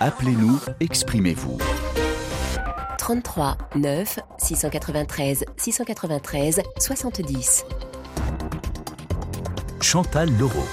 Appelez-nous, exprimez-vous. 33 9 693 693 70. Chantal Leroux.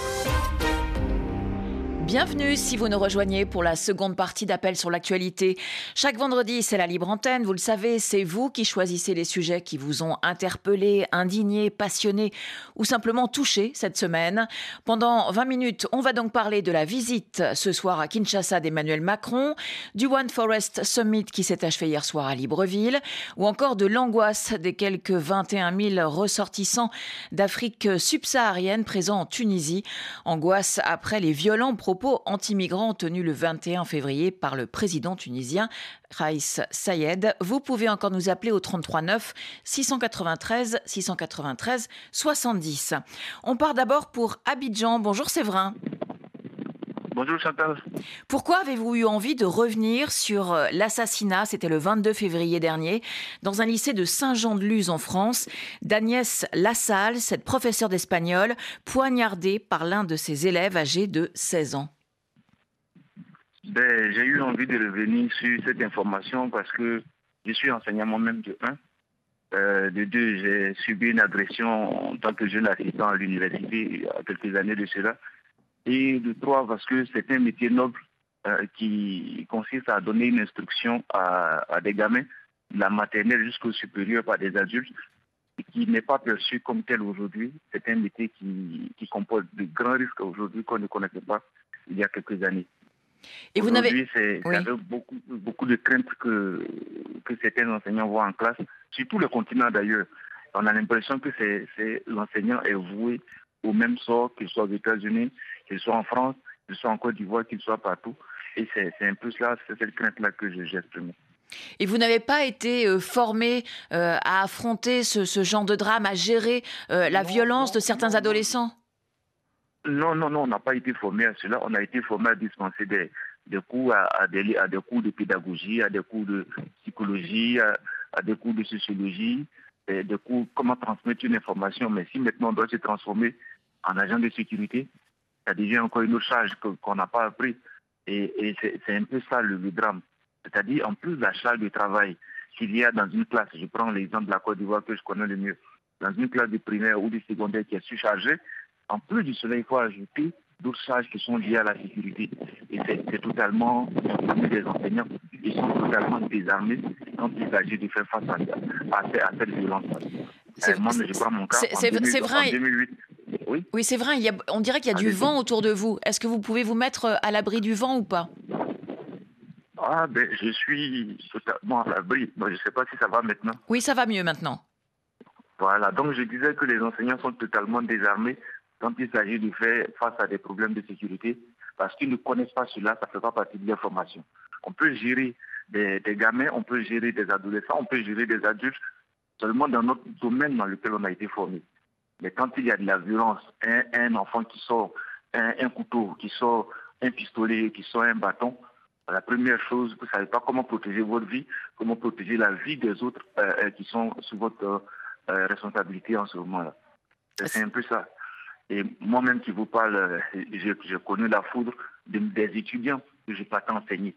Bienvenue si vous nous rejoignez pour la seconde partie d'Appel sur l'actualité. Chaque vendredi, c'est la libre antenne. Vous le savez, c'est vous qui choisissez les sujets qui vous ont interpellé, indigné, passionné ou simplement touché cette semaine. Pendant 20 minutes, on va donc parler de la visite ce soir à Kinshasa d'Emmanuel Macron, du One Forest Summit qui s'est achevé hier soir à Libreville, ou encore de l'angoisse des quelques 21 000 ressortissants d'Afrique subsaharienne présents en Tunisie. Angoisse après les violents propos anti-migrants tenus le 21 février par le président tunisien Raïs Sayed. Vous pouvez encore nous appeler au 33 9 693 693 70. On part d'abord pour Abidjan. Bonjour Séverin. Bonjour Chantal. Pourquoi avez-vous eu envie de revenir sur euh, l'assassinat, c'était le 22 février dernier, dans un lycée de Saint-Jean-de-Luz en France, d'Agnès Lassalle, cette professeure d'espagnol, poignardée par l'un de ses élèves âgé de 16 ans ben, J'ai eu envie de revenir sur cette information parce que je suis enseignant moi-même de 1. Euh, de deux, j'ai subi une agression en tant que jeune assistant à l'université il y a quelques années de cela. Et de trois, parce que c'est un métier noble euh, qui consiste à donner une instruction à, des gamins, de la maternelle jusqu'au supérieur par des adultes, et qui n'est pas perçu comme tel aujourd'hui. C'est un métier qui, comporte de grands risques aujourd'hui qu'on ne connaissait pas il y a quelques années. Et vous n'avez c'est beaucoup, beaucoup de craintes que, que certains enseignants voient en classe, sur tout le continent d'ailleurs. On a l'impression que c'est l'enseignant est voué au même sort, qu'il soit aux États-Unis, qu'il soit en France, qu'il soit en Côte d'Ivoire, qu'il soit partout. Et c'est un peu cela, c'est cette crainte-là que j'ai exprimée. Et vous n'avez pas été euh, formé euh, à affronter ce, genre de drame, à gérer euh, la violence de certains adolescents? Non, non, non, on n'a pas été formé à cela. On a été formé à dispenser des, cours, à, des, à, des, cours de pédagogie, à des cours de psychologie, à, des cours de sociologie, des cours comment transmettre une information. Mais si maintenant on doit se transformer en agent de sécurité, ça devient encore une autre charge qu'on n'a pas appris. Et, c'est un peu ça le, drame. C'est-à-dire, en plus de la charge de travail qu'il y a dans une classe, je prends l'exemple de la Côte d'Ivoire que je connais le mieux, dans une classe de primaire ou de secondaire qui est surchargée, en plus du cela, il faut ajouter d'autres charges qui sont liées à la sécurité. Et c'est totalement, des enseignants, ils sont totalement désarmés quand il s'agit de faire face à, à, cette violence. C'est vrai. 2008, oui, oui c'est vrai. on dirait qu'il y a du vent autour de vous. Est-ce que vous pouvez vous mettre euh, à l'abri du vent ou pas? Ah, ben, je suis totalement à l'abri. je ne sais pas si ça va maintenant. Oui, ça va mieux maintenant. Voilà, donc je disais que les enseignants sont totalement désarmés quand il s'agit de faire face à des problèmes de sécurité, parce qu'ils ne connaissent pas cela, ça ne fait pas partie de l'information. On peut gérer des, des, gamins, on peut gérer des adolescents, on peut gérer des adultes, seulement dans notre domaine dans lequel on a été formé. Mais quand il y a de la violence, un, enfant qui sort un, couteau, qui sort un pistolet, qui sort un bâton, la première chose, vous ne savez pas comment protéger votre vie, comment protéger la vie des autres euh, euh, qui sont sous votre euh, responsabilité en ce moment-là. C'est un peu ça. Et moi-même qui vous parle, j'ai connu la foudre des étudiants que je pas enseigner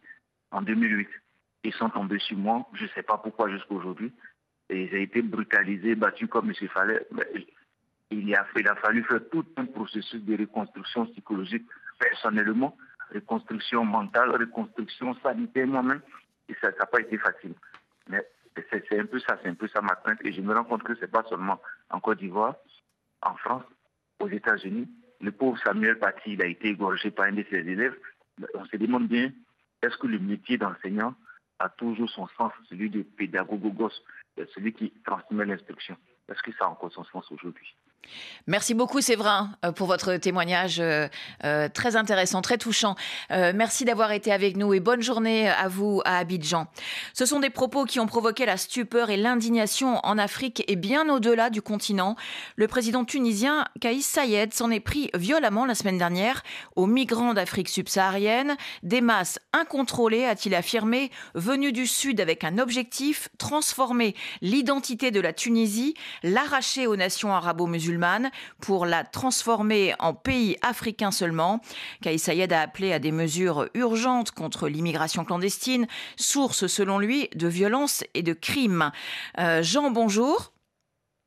en 2008. Ils sont tombés sur moi, je ne sais pas pourquoi jusqu'à aujourd'hui. Et j'ai été brutalisé, battu comme il fallait il, il a fallu faire tout un processus de reconstruction psychologique personnellement, reconstruction mentale, reconstruction sanitaire moi-même. Et ça n'a pas été facile. Mais c'est un peu ça, c'est un peu ça ma crainte. Et je me rends compte que ce n'est pas seulement en Côte d'Ivoire, en France, aux États-Unis. Le pauvre Samuel Paty, a été égorgé par un de ses élèves. On se demande bien, est-ce que le métier d'enseignant a toujours son sens, celui de pédagogue celui qui transmet l'instruction? Est-ce que ça a encore son sens aujourd'hui? Merci beaucoup Séverin euh, pour votre témoignage euh, euh, très intéressant, très touchant. merci d'avoir été avec nous et bonne journée à vous à Abidjan. Ce sont des propos qui ont provoqué la stupeur et l'indignation en Afrique et bien au-delà du continent. Le président tunisien Kaïs Sayed s'en est pris violemment la semaine dernière aux migrants d'Afrique subsaharienne, des masses incontrôlées, a-t-il affirmé, venues du sud avec un objectif, transformer l'identité de la Tunisie, l'arracher aux nations arabo-musulmanes musulmane pour la transformer en pays africain seulement. Kais Sayed a appelé à des mesures urgentes contre l'immigration clandestine, source selon lui de violence et de crimes. Euh, Jean, bonjour.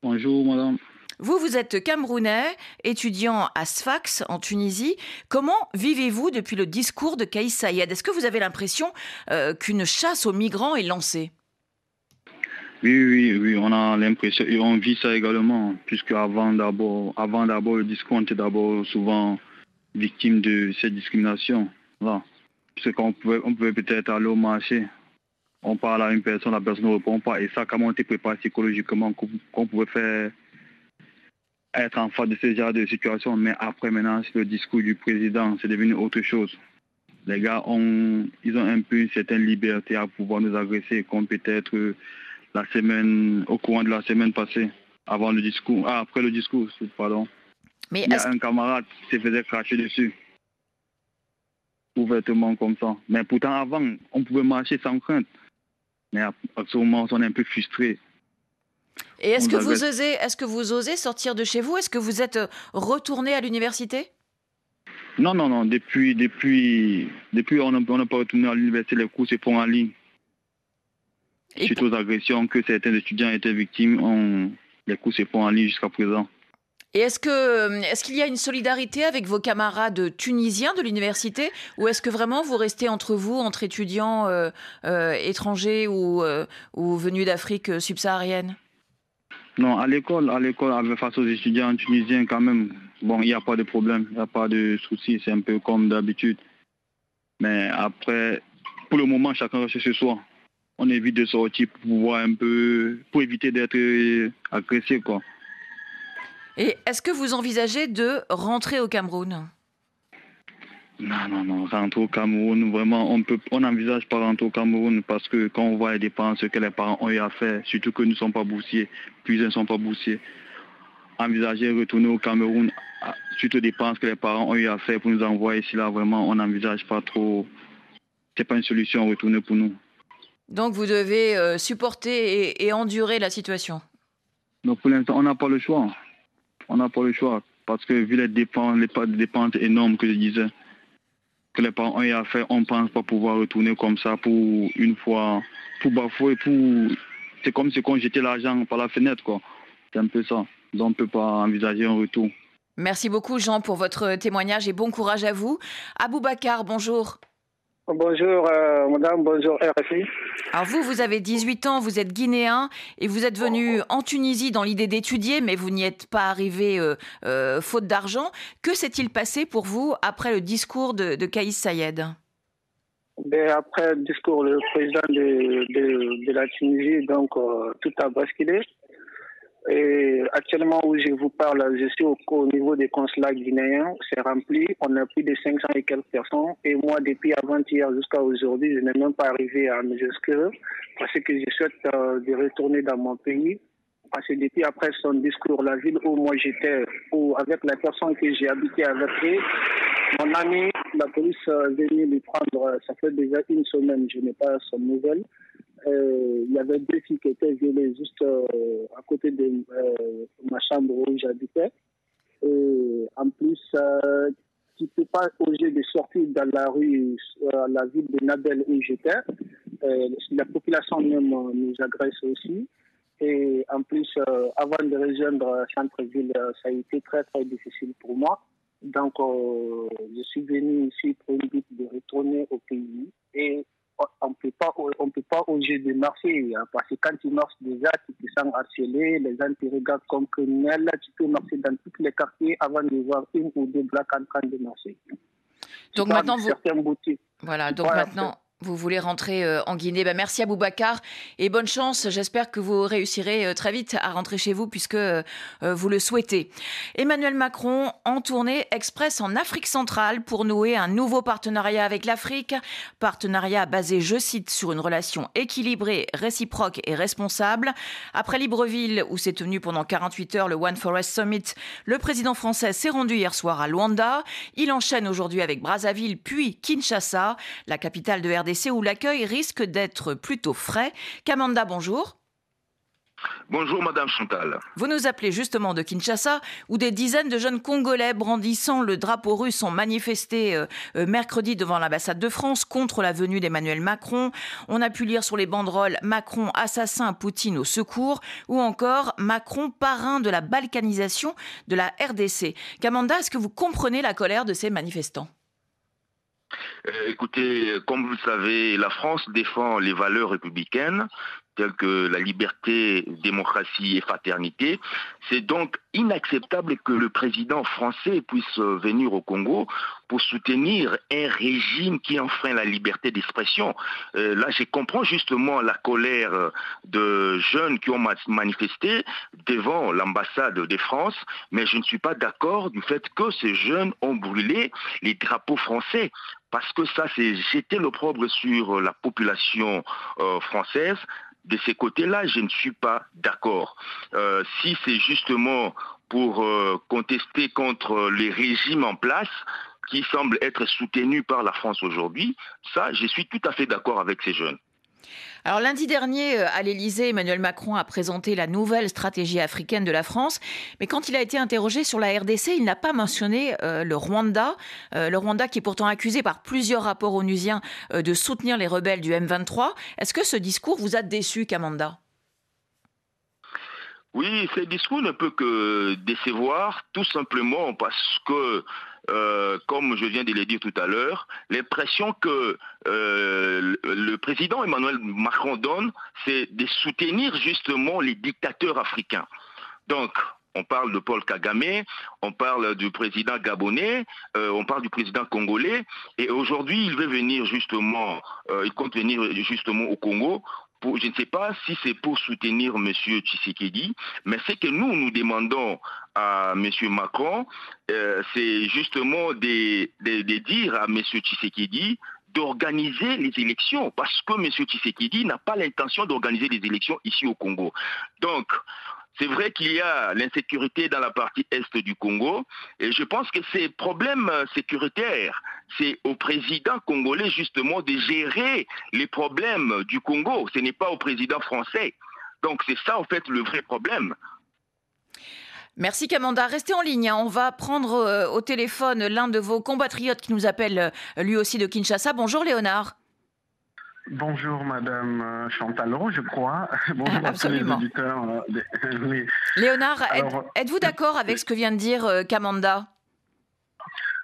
Bonjour madame. Vous, vous êtes camerounais, étudiant à Sfax en Tunisie. Comment vivez-vous depuis le discours de Kais Sayed? Est-ce que vous avez l'impression euh, qu'une chasse aux migrants est lancée? Oui, oui, oui, on a l'impression et on vit ça également, puisque avant d'abord, avant d'abord le discours, on était d'abord souvent victime de cette discrimination. Là. Parce qu'on pouvait, on pouvait peut-être aller au marché, on parle à une personne, la personne ne répond pas, et ça, comment on était préparé psychologiquement, qu'on pouvait faire être en face de ce genre de situation. Mais après, maintenant, le discours du président, c'est devenu autre chose. Les gars, ont, ils ont un peu une certaine liberté à pouvoir nous agresser, comme peut-être la semaine, au courant de la semaine passée, avant le discours, ah, après le discours, pardon. Mais Il y a un camarade qui se faisait cracher dessus. Ouvertement comme ça. Mais pourtant, avant, on pouvait marcher sans crainte. Mais à ce moment, on est un peu frustré. Et est-ce que, vous osez, est que vous osez sortir de chez vous? Est-ce que vous êtes euh, retourné à l'université? Non, non, non. Depuis, depuis, depuis on n'a pas retourné à l'université. Les cours se font en ligne. Suite aux agressions que certains étudiants étaient victimes, on, les coups se font en ligne jusqu'à présent. Et est-ce que est-ce qu'il y a une solidarité avec vos camarades tunisiens de l'université ou est-ce que vraiment vous restez entre vous, entre étudiants euh, euh, étrangers ou, euh, ou venus d'Afrique subsaharienne? Non, à l'école, à l'école, face aux étudiants tunisiens quand même, bon, il n'y a pas de problème, il n'y a pas de souci, c'est un peu comme d'habitude. Mais après, pour le moment, chacun reste chez soi on évite de sortir pour pouvoir un peu, pour éviter d'être agressé, quoi. Et est-ce que vous envisagez de rentrer au Cameroun? Non, non, non, rentrer au Cameroun, vraiment, on peut, on n'envisage pas rentrer au Cameroun parce que quand on voit les dépenses que les parents ont eu à faire, surtout que nous ne sommes pas boursiers, puis ils ne sont pas boursiers, envisager retourner au Cameroun, ah, suite aux dépenses que les parents ont eu à faire pour nous envoyer ici, là, vraiment, on n'envisage pas trop. C'est pas une solution retourner pour nous. Donc vous devez euh, supporter et, endurer la situation. Donc pour l'instant, on n'a pas le choix. On n'a pas le choix. Parce que vu les dépenses, les dépenses énormes que je disais, que les parents ont eu à faire, on ne pense pas pouvoir retourner comme ça pour une fois, pour bafouer, pour... C'est comme si on jetait l'argent par la fenêtre, quoi. C'est un peu ça. Donc on ne peut pas envisager un retour. Merci beaucoup Jean pour votre témoignage et bon courage à vous. Aboubacar, bonjour. Bonjour euh, madame, bonjour RFI. Alors vous, vous avez 18 ans, vous êtes guinéen et vous êtes venu en Tunisie dans l'idée d'étudier, mais vous n'y êtes pas arrivé euh, euh, faute d'argent. Que s'est-il passé pour vous après le discours de, de Kaïs Sayed ben, Après le discours du président de, de, la Tunisie, donc tout a basculé. Et actuellement où je vous parle, je suis au, niveau des consulats guinéens, c'est rempli, on a plus de 500 et quelques personnes. Et moi, depuis avant-hier jusqu'à aujourd'hui, je n'ai même pas arrivé à mes inscrire parce que je souhaite euh, de retourner dans mon pays. Parce que depuis après son discours, la ville où moi j'étais, ou avec la personne que j'ai habité avec eux, mon ami, la police est venue lui prendre, ça fait déjà une semaine, je n'ai pas son nouvelle. Euh, il y avait deux filles qui étaient violées juste euh, à côté de euh, ma chambre où j'habitais. En plus, tu ne peux pas oser de sortir dans la rue, la ville de Nabel où j'étais. la population même nous agresse aussi. Et en plus, avant de rejoindre centre-ville, ça a été très très difficile pour moi. Donc, je suis venu ici pour une but de retourner au pays. Et on peut pas, on peut pas oser de marcher hein, parce que quand tu marches déjà, tu te sens harcelé, les gens te regardent comme criminel. Tu peux marcher dans tous les quartiers avant de voir une ou deux blacks en train de marcher. Donc maintenant, vous... Voilà, donc maintenant, vous voulez rentrer euh, en Guinée. Ben, merci à Boubacar et bonne chance. J'espère que vous réussirez euh, très vite à rentrer chez vous puisque euh, vous le souhaitez. Emmanuel Macron en tournée express en Afrique centrale pour nouer un nouveau partenariat avec l'Afrique. Partenariat basé, je cite, sur une relation équilibrée, réciproque et responsable. Après Libreville, où s'est tenu pendant 48 heures le One Forest Summit, le président français s'est rendu hier soir à Luanda. Il enchaîne aujourd'hui avec Brazzaville puis Kinshasa, la capitale de RDC où l'accueil risque d'être plutôt frais. Kamanda, bonjour. Bonjour Madame Chantal. Vous nous appelez justement de Kinshasa où des dizaines de jeunes Congolais brandissant le drapeau russe ont manifesté euh, euh, mercredi devant l'ambassade de France contre la venue d'Emmanuel Macron. On a pu lire sur les banderoles Macron assassin, Poutine au secours ou encore Macron parrain de la balkanisation de la RDC. Kamanda, est-ce que vous comprenez la colère de ces manifestants? Écoutez, comme vous le savez, la France défend les valeurs républicaines telles que la liberté, démocratie et fraternité. C'est donc inacceptable que le président français puisse venir au Congo pour soutenir un régime qui enfreint la liberté d'expression. Euh, là, je comprends justement la colère de jeunes qui ont manifesté devant l'ambassade de France, mais je ne suis pas d'accord du fait que ces jeunes ont brûlé les drapeaux français parce que ça, c'est jeter l'opprobre sur la population euh, française. De ces côtés-là, je ne suis pas d'accord. Euh, si c'est justement pour euh, contester contre les régimes en place qui semblent être soutenus par la France aujourd'hui, ça, je suis tout à fait d'accord avec ces jeunes. Alors lundi dernier, euh, à l'Élysée, Emmanuel Macron a présenté la nouvelle stratégie africaine de la France. Mais quand il a été interrogé sur la RDC, il n'a pas mentionné euh, le Rwanda. Euh, le Rwanda qui est pourtant accusé par plusieurs rapports onusiens de soutenir les rebelles du M23. Est-ce que ce discours vous a déçu, Kamanda? Oui, ce discours ne peut que décevoir, tout simplement parce que euh, comme je viens de le dire tout à l'heure, l'impression que euh, le président Emmanuel Macron donne, c'est de soutenir justement les dictateurs africains. Donc, on parle de Paul Kagame, on parle du président gabonais, euh, on parle du président congolais, et aujourd'hui il veut venir justement, il compte venir justement au Congo je ne sais pas si c'est pour soutenir M. Tshisekedi, mais ce que nous, nous demandons à M. Macron, euh, c'est justement de, dire à M. Tshisekedi d'organiser les élections, parce que M. Tshisekedi n'a pas l'intention d'organiser les élections ici au Congo. Donc, c'est vrai qu'il y a l'insécurité dans la partie est du Congo et je pense que ces problèmes sécuritaires, c'est au président congolais justement de gérer les problèmes du Congo. Ce n'est pas au président français. Donc c'est ça en fait le vrai problème. Merci Kamanda. Restez en ligne. Hein. On va prendre euh, au téléphone l'un de vos compatriotes qui nous appelle euh, lui aussi de Kinshasa. Bonjour Léonard. Bonjour Madame euh, Chantal je crois. Bonjour à tous les auditeurs. Léonard, êtes-vous d'accord avec ce que vient de dire Kamanda?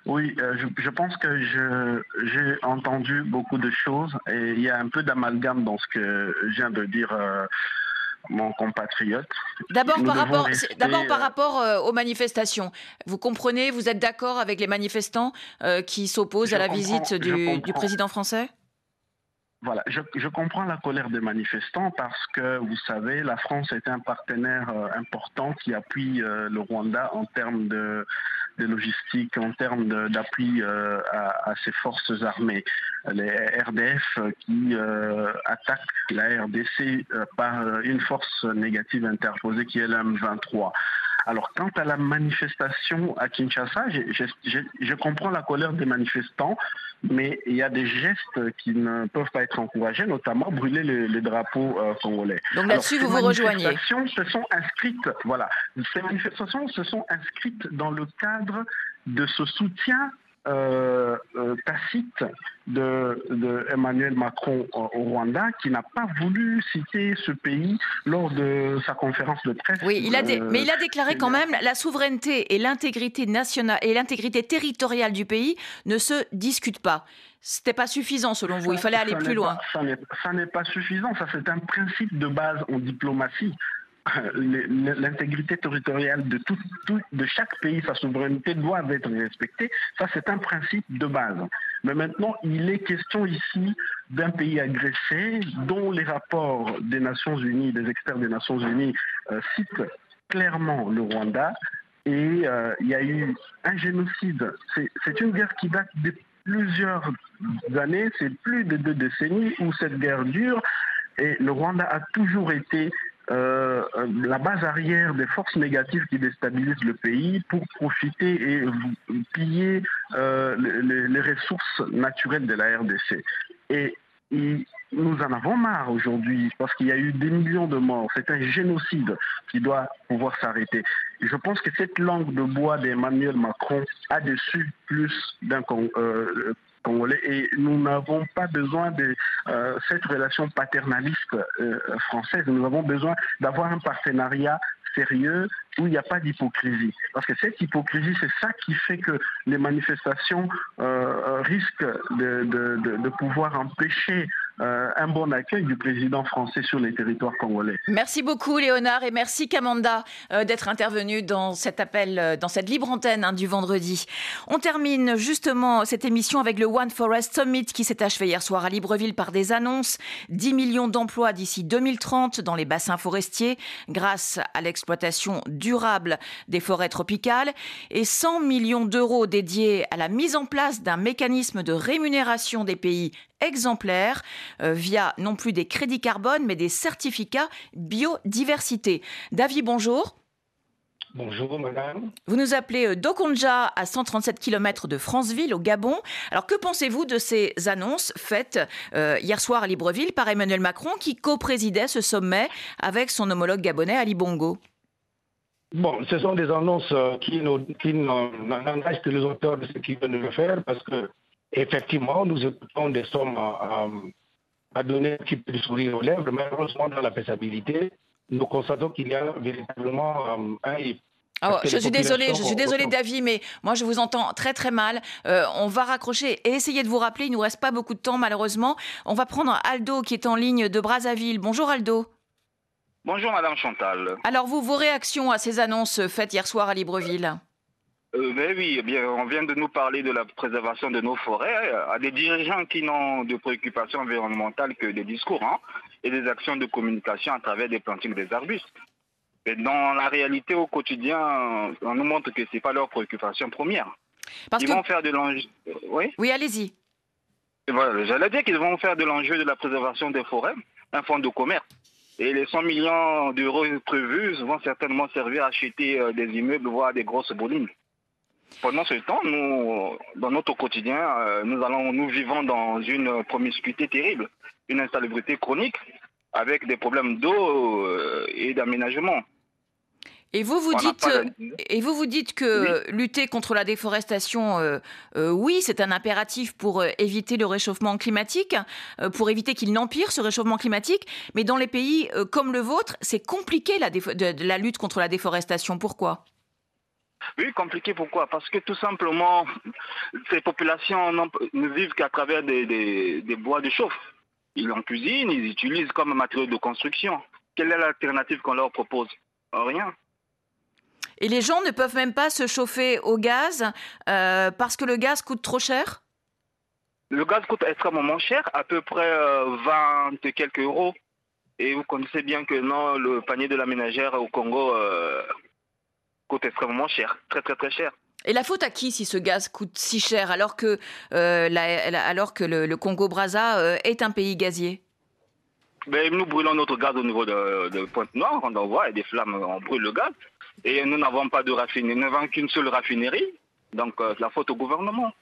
Oui, je, pense que j'ai entendu beaucoup de choses et il y a un peu d'amalgame dans ce que vient de dire mon compatriote. D'abord par, rapport, d'abord par euh, rapport euh, aux manifestations. Vous comprenez, vous êtes d'accord avec les manifestants euh, qui s'opposent à la visite du, président français? Voilà, je, comprends la colère des manifestants parce que, vous savez, la France est un partenaire important qui appuie le Rwanda en termes de, de logistique, en termes d'appui à, à, ses forces armées les RDF qui euh, attaquent la RDC euh, par euh, une force négative interposée qui est l'M23. Alors, quant à la manifestation à Kinshasa, je, comprends la colère des manifestants, mais il y a des gestes qui ne peuvent pas être encouragés, notamment brûler les, drapeaux congolais. Donc là-dessus, vous vous rejoignez. Ces manifestations se sont inscrites, voilà, ces manifestations se sont inscrites dans le cadre de ce soutien euh, euh, tacite de, Emmanuel Macron au Rwanda, qui n'a pas voulu citer ce pays lors de sa conférence de presse. Oui, il a mais il a déclaré quand même la souveraineté et l'intégrité nationale et l'intégrité territoriale du pays ne se discutent pas. C'était pas suffisant selon vous. Il fallait aller plus loin. ça n'est pas suffisant. Ça c'est un principe de base en diplomatie. L'intégrité territoriale de, tout, de chaque pays, sa souveraineté doit être respectée. Ça, c'est un principe de base. Mais maintenant, il est question ici d'un pays agressé dont les rapports des Nations Unies, des experts des Nations Unies, euh, citent clairement le Rwanda. Et euh, il y a eu un génocide. C'est une guerre qui date de plusieurs années, c'est plus de deux décennies où cette guerre dure. Et le Rwanda a toujours été euh, la base arrière des forces négatives qui déstabilisent le pays pour profiter et piller euh, les, ressources naturelles de la RDC. Et nous en avons marre aujourd'hui parce qu'il y a eu des millions de morts. C'est un génocide qui doit pouvoir s'arrêter. Je pense que cette langue de bois d'Emmanuel Macron a déçu plus d'un euh, Et nous n'avons pas besoin de euh, cette relation paternaliste euh, française. Nous avons besoin d'avoir un partenariat sérieux où il n'y a pas d'hypocrisie. Parce que cette hypocrisie, c'est ça qui fait que les manifestations risquent de, de, pouvoir empêcher euh, un bon accueil du président français sur les territoires congolais. Merci beaucoup Léonard et merci Kamanda euh, d'être intervenu dans cet appel, euh, dans cette libre antenne hein, du vendredi. On termine justement cette émission avec le One Forest Summit qui s'est achevé hier soir à Libreville par des annonces. 10 millions d'emplois d'ici 2030 dans les bassins forestiers grâce à l'exploitation durable des forêts tropicales et 100 millions d'euros dédiés à la mise en place d'un mécanisme de rémunération des pays exemplaires euh, via non plus des crédits carbone, mais des certificats biodiversité. David, bonjour. Bonjour madame. Vous nous appelez euh, Dokonja à 137 km de Franceville au Gabon. Alors que pensez-vous de ces annonces faites euh, hier soir à Libreville par Emmanuel Macron qui co-présidait ce sommet avec son homologue gabonais Ali Bongo? Bon, ce sont des annonces qui, qui n'engagent que les auteurs de ce qu'ils veulent le faire parce que effectivement, nous écoutons des sommes à, donner un petit peu de sourire aux lèvres, mais malheureusement, dans la faisabilité, nous constatons qu'il y a véritablement euh, un ah je suis désolée, je suis désolée David, mais moi je vous entends très très mal. Euh, on va raccrocher et essayer de vous rappeler. Il nous reste pas beaucoup de temps malheureusement. On va prendre Aldo qui est en ligne de Brazzaville. Bonjour Aldo. Bonjour Madame Chantal. Alors vous, vos réactions à ces annonces faites hier soir à Libreville? Euh, ben oui, eh bien, on vient de nous parler de la préservation de nos forêts à des dirigeants qui n'ont de préoccupations environnementales que des discours hein, et des actions de communication à travers des plantings des arbustes. Mais dans la réalité au quotidien, on nous montre que ce n'est pas leur préoccupation première. Parce ils vont faire de l'enjeu. Oui, oui allez-y. Voilà, J'allais dire qu'ils vont faire de l'enjeu de la préservation des forêts un fonds de commerce. Et les 100 millions d'euros prévus vont certainement servir à acheter euh, des immeubles, voire des grosses boulimnes. Pendant ce temps, nous, dans notre quotidien, euh, nous, allons, nous vivons dans une promiscuité terrible, une insalubrité chronique, avec des problèmes d'eau euh, et d'aménagement. Et vous vous dites, et vous vous dites que lutter contre la déforestation, euh, oui, c'est un impératif pour éviter le réchauffement climatique, pour éviter qu'il n'empire ce réchauffement climatique. Mais dans les pays comme le vôtre, c'est compliqué la, la lutte contre la déforestation. Pourquoi? Oui, compliqué pourquoi? Parce que tout simplement, ces populations ne vivent qu'à travers des, bois de chauffe. Ils en cuisinent, ils utilisent comme matériau de construction. Quelle est l'alternative qu'on leur propose? Rien. Et les gens ne peuvent même pas se chauffer au gaz euh, parce que le gaz coûte trop cher? Le gaz coûte extrêmement cher, à peu près 20 euh, et quelques euros. Et vous connaissez bien que non, le panier de la ménagère au Congo euh, coûte extrêmement cher, très très très cher. Et la faute à qui si ce gaz coûte si cher alors que, euh, alors que le, Congo-Brazza euh, est un pays gazier? Ben, Nous brûlons notre gaz au niveau de, Pointe-Noire, on envoie et des flammes, on brûle le gaz. Et nous n'avons pas de raffinerie, nous n'avons qu'une seule raffinerie. Donc euh, la faute au gouvernement.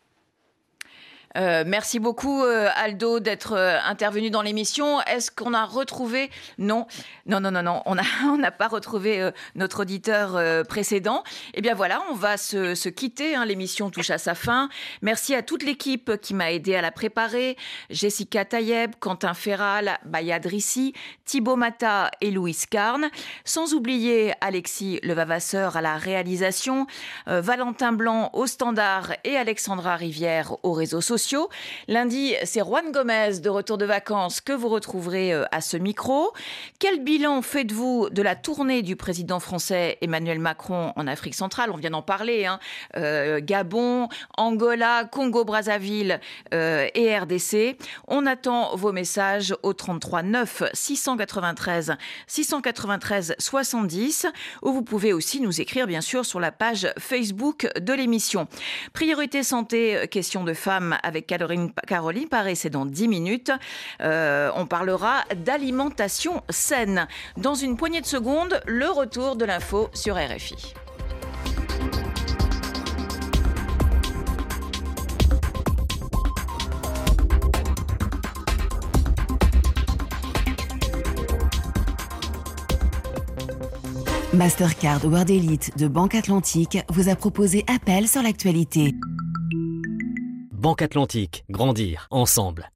Euh, merci beaucoup euh, Aldo d'être euh, intervenu dans l'émission. Est-ce qu'on a retrouvé Non, non, non, non, non. On n'a pas retrouvé notre auditeur précédent. Eh bien voilà, on va se, se quitter. Hein. L'émission touche à sa fin. Merci à toute l'équipe qui m'a aidé à la préparer. Jessica Tayeb, Quentin Ferral, Bayad Rissi, Thibaut Mata et Louise Carne. Sans oublier Alexis Levavasseur à la réalisation, Valentin Blanc au standard et Alexandra Rivière aux réseaux sociaux. Lundi, c'est Juan Gomez de retour de vacances que vous retrouverez euh, à ce micro. Quel bilan faites-vous de la tournée du président français Emmanuel Macron en Afrique centrale? On vient d'en parler. Hein. Euh, Gabon, Angola, Congo-Brazzaville euh, et RDC. On attend vos messages au 33 9 693 693 70 ou vous pouvez aussi nous écrire bien sûr sur la page Facebook de l'émission. Priorité santé, question de femmes avec Caroline, Caroline Paré. C'est dans 10 minutes. Euh, on parlera d'alimentation saine. Dans une poignée de secondes, le retour de l'info sur RFI. Mastercard World Elite de Banque Atlantique vous a proposé Appel sur l'actualité. Banque Atlantique, grandir ensemble.